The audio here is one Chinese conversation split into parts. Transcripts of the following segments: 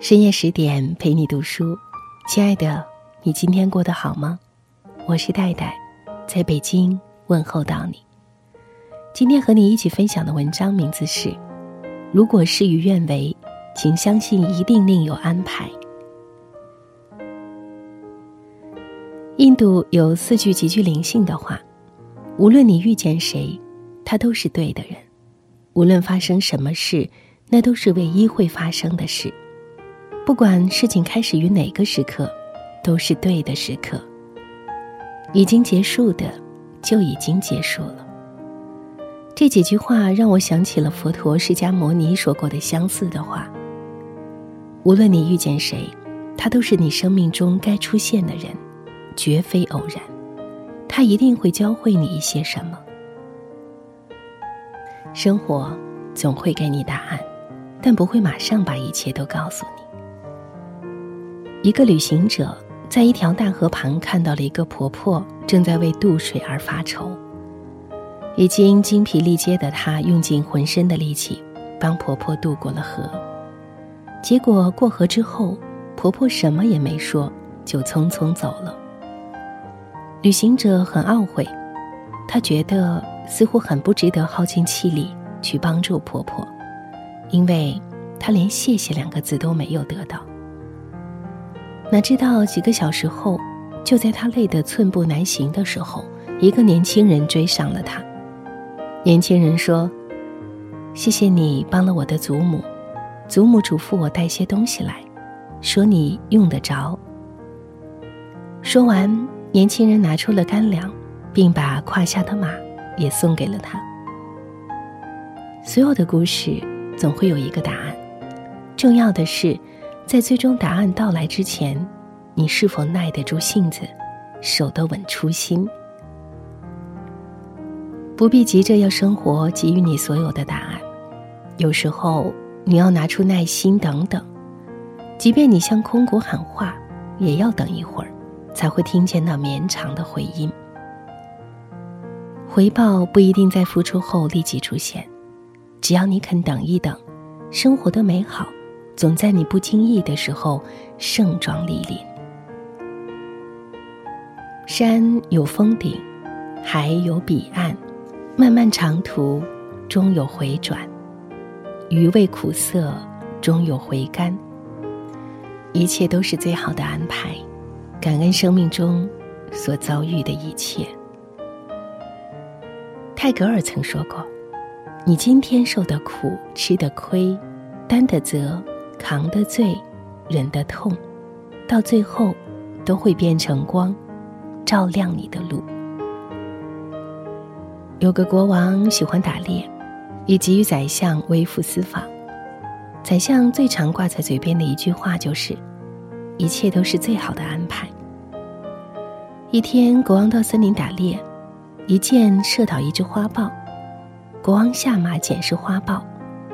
深夜十点陪你读书，亲爱的，你今天过得好吗？我是戴戴，在北京问候到你。今天和你一起分享的文章名字是：如果事与愿违，请相信一定另有安排。印度有四句极具灵性的话：无论你遇见谁，他都是对的人；无论发生什么事，那都是唯一会发生的事。不管事情开始于哪个时刻，都是对的时刻。已经结束的，就已经结束了。这几句话让我想起了佛陀释迦牟尼说过的相似的话：无论你遇见谁，他都是你生命中该出现的人，绝非偶然。他一定会教会你一些什么。生活总会给你答案，但不会马上把一切都告诉你。一个旅行者在一条大河旁看到了一个婆婆正在为渡水而发愁。已经精疲力竭的他用尽浑身的力气帮婆婆渡过了河。结果过河之后，婆婆什么也没说，就匆匆走了。旅行者很懊悔，他觉得似乎很不值得耗尽气力去帮助婆婆，因为他连“谢谢”两个字都没有得到。哪知道几个小时后，就在他累得寸步难行的时候，一个年轻人追上了他。年轻人说：“谢谢你帮了我的祖母，祖母嘱咐我带些东西来，说你用得着。”说完，年轻人拿出了干粮，并把胯下的马也送给了他。所有的故事总会有一个答案，重要的是。在最终答案到来之前，你是否耐得住性子，守得稳初心？不必急着要生活给予你所有的答案，有时候你要拿出耐心等等，即便你向空谷喊话，也要等一会儿，才会听见那绵长的回音。回报不一定在付出后立即出现，只要你肯等一等，生活的美好。总在你不经意的时候盛装莅临。山有峰顶，海有彼岸，漫漫长途终有回转，余味苦涩终有回甘。一切都是最好的安排，感恩生命中所遭遇的一切。泰戈尔曾说过：“你今天受的苦、吃的亏、担的责。”扛的罪，忍的痛，到最后都会变成光，照亮你的路。有个国王喜欢打猎，以给予宰相微服私访。宰相最常挂在嘴边的一句话就是：“一切都是最好的安排。”一天，国王到森林打猎，一箭射倒一只花豹，国王下马检视花豹。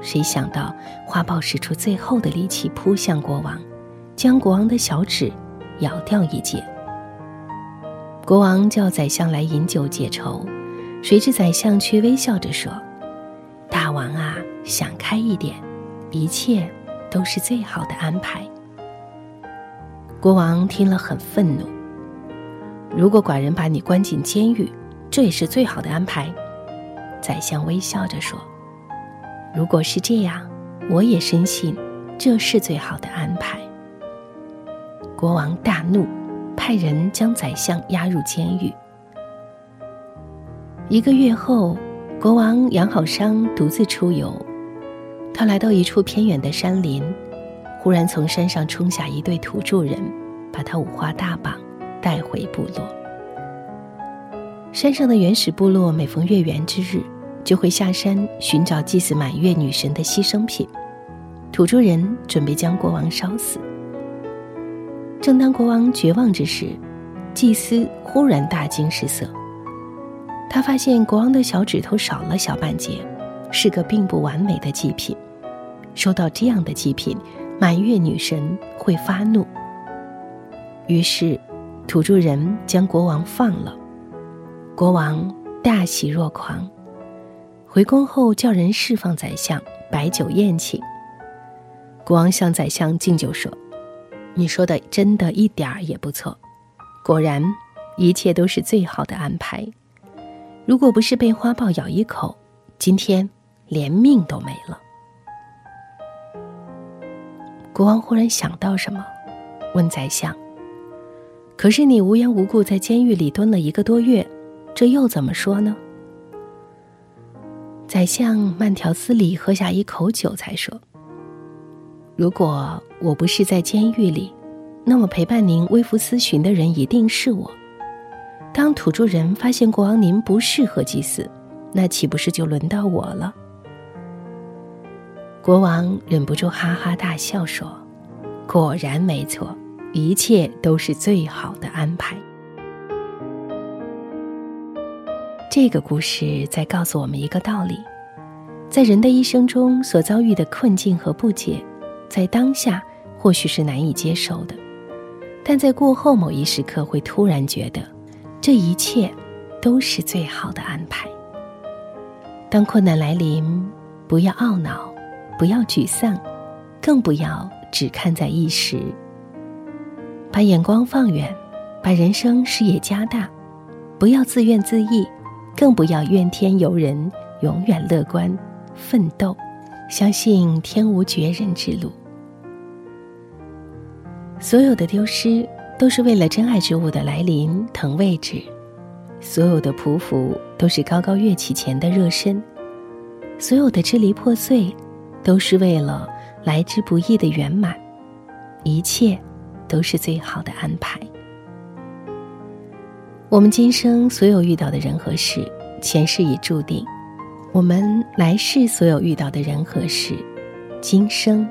谁想到花豹使出最后的力气扑向国王，将国王的小指咬掉一截。国王叫宰相来饮酒解愁，谁知宰相却微笑着说：“大王啊，想开一点，一切都是最好的安排。”国王听了很愤怒：“如果寡人把你关进监狱，这也是最好的安排。”宰相微笑着说。如果是这样，我也深信这是最好的安排。国王大怒，派人将宰相押入监狱。一个月后，国王养好伤，独自出游。他来到一处偏远的山林，忽然从山上冲下一对土著人，把他五花大绑带回部落。山上的原始部落每逢月圆之日。就会下山寻找祭祀满月女神的牺牲品，土著人准备将国王烧死。正当国王绝望之时，祭司忽然大惊失色，他发现国王的小指头少了小半截，是个并不完美的祭品。收到这样的祭品，满月女神会发怒。于是，土著人将国王放了，国王大喜若狂。回宫后，叫人释放宰相，摆酒宴请。国王向宰相敬酒说：“你说的真的一点儿也不错，果然一切都是最好的安排。如果不是被花豹咬一口，今天连命都没了。”国王忽然想到什么，问宰相：“可是你无缘无故在监狱里蹲了一个多月，这又怎么说呢？”宰相慢条斯理喝下一口酒，才说：“如果我不是在监狱里，那么陪伴您微服私巡的人一定是我。当土著人发现国王您不适合祭祀，那岂不是就轮到我了？”国王忍不住哈哈大笑说：“果然没错，一切都是最好的安排。”这个故事在告诉我们一个道理：在人的一生中所遭遇的困境和不解，在当下或许是难以接受的，但在过后某一时刻会突然觉得，这一切都是最好的安排。当困难来临，不要懊恼，不要沮丧，更不要只看在一时。把眼光放远，把人生视野加大，不要自怨自艾。更不要怨天尤人，永远乐观奋斗，相信天无绝人之路。所有的丢失都是为了真爱之物的来临腾位置，所有的匍匐都是高高跃起前的热身，所有的支离破碎都是为了来之不易的圆满，一切都是最好的安排。我们今生所有遇到的人和事，前世已注定；我们来世所有遇到的人和事，今生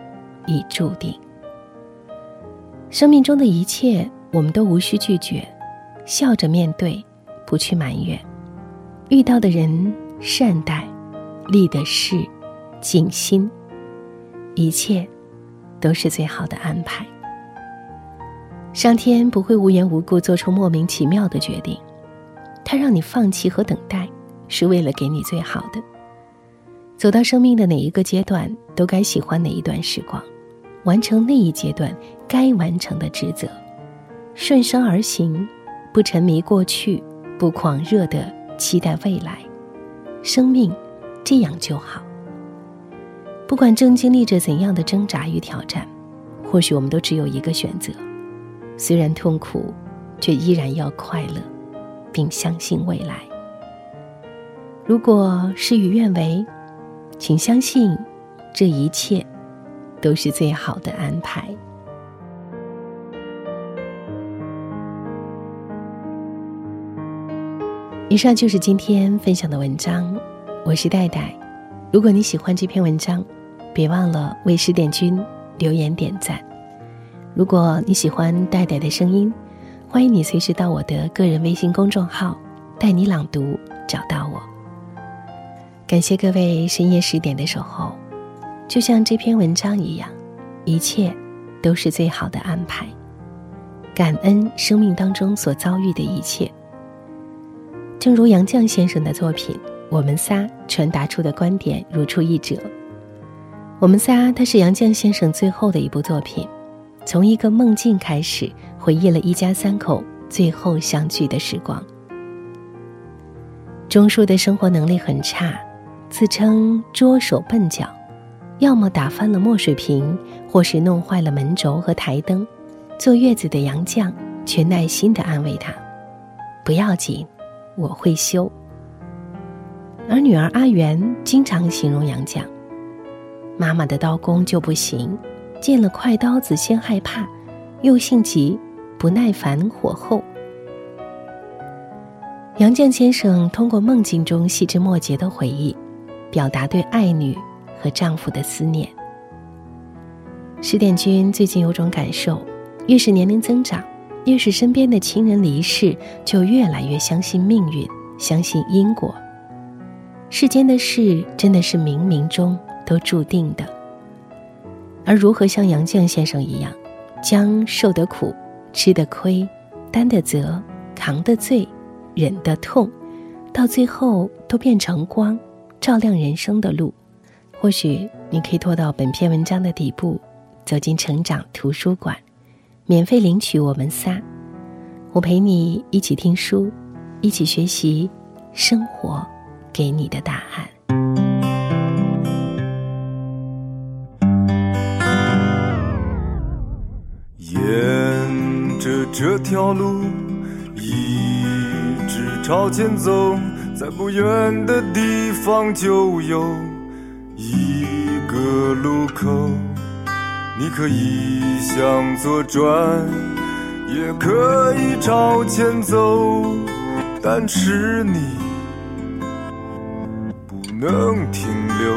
已注定。生命中的一切，我们都无需拒绝，笑着面对，不去埋怨。遇到的人善待，立的事尽心，一切都是最好的安排。上天不会无缘无故做出莫名其妙的决定，他让你放弃和等待，是为了给你最好的。走到生命的哪一个阶段，都该喜欢哪一段时光，完成那一阶段该完成的职责，顺生而行，不沉迷过去，不狂热的期待未来，生命这样就好。不管正经历着怎样的挣扎与挑战，或许我们都只有一个选择。虽然痛苦，却依然要快乐，并相信未来。如果事与愿违，请相信，这一切都是最好的安排。以上就是今天分享的文章，我是戴戴。如果你喜欢这篇文章，别忘了为十点君留言点赞。如果你喜欢戴戴的声音，欢迎你随时到我的个人微信公众号“带你朗读”找到我。感谢各位深夜十点的守候，就像这篇文章一样，一切都是最好的安排。感恩生命当中所遭遇的一切。正如杨绛先生的作品《我们仨》传达出的观点如出一辙。《我们仨》它是杨绛先生最后的一部作品。从一个梦境开始，回忆了一家三口最后相聚的时光。钟叔的生活能力很差，自称拙手笨脚，要么打翻了墨水瓶，或是弄坏了门轴和台灯。坐月子的杨绛却耐心地安慰他：“不要紧，我会修。”而女儿阿元经常形容杨绛：“妈妈的刀工就不行。”见了快刀子，先害怕，又性急，不耐烦，火候。杨绛先生通过梦境中细枝末节的回忆，表达对爱女和丈夫的思念。十点君最近有种感受：越是年龄增长，越是身边的亲人离世，就越来越相信命运，相信因果。世间的事真的是冥冥中都注定的。而如何像杨绛先生一样，将受的苦、吃的亏、担的责、扛的罪、忍的痛，到最后都变成光，照亮人生的路？或许你可以拖到本篇文章的底部，走进成长图书馆，免费领取我们仨。我陪你一起听书，一起学习生活给你的答案。这条路一直朝前走，在不远的地方就有一个路口，你可以向左转。也可以朝前走，但是你不能停留。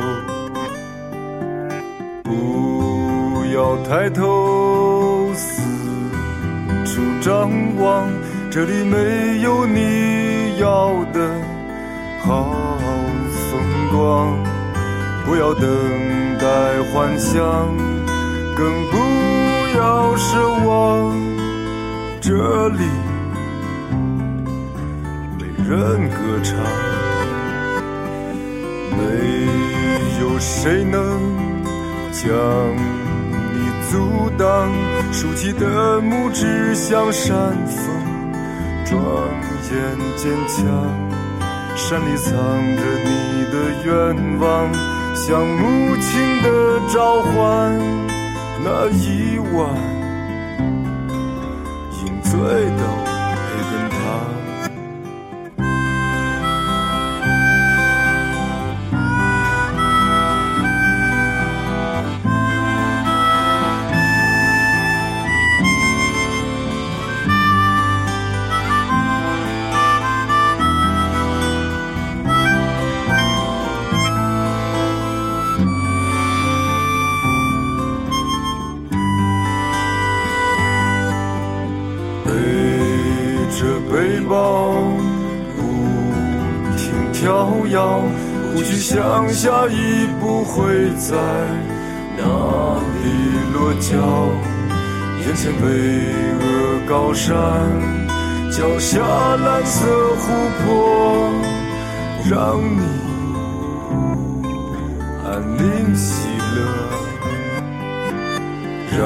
不要抬头张望，这里没有你要的好风光。不要等待幻想，更不要奢望。这里没人歌唱，没有谁能将阻挡。竖起的拇指像山峰，庄严坚强。山里藏着你的愿望，像母亲的召唤。那一晚。饮醉的。抱不停跳跃，不去想下一步会在哪里落脚，眼前巍峨高山，脚下蓝色湖泊，让你安宁喜乐。燃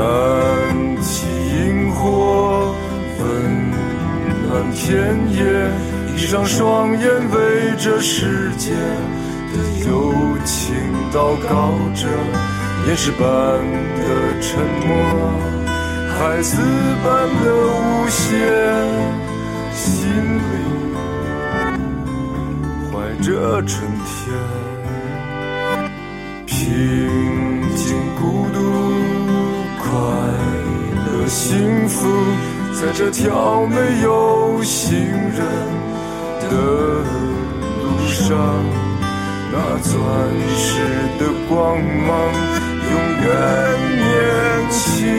起萤火，满田野，闭上双眼，为这世界的。友情祷告着，岩石般的沉默，孩子般的无邪，心里怀着春天，平静、孤独、快乐、幸福，在这条没有行人的路上。那钻石的光芒，永远年轻，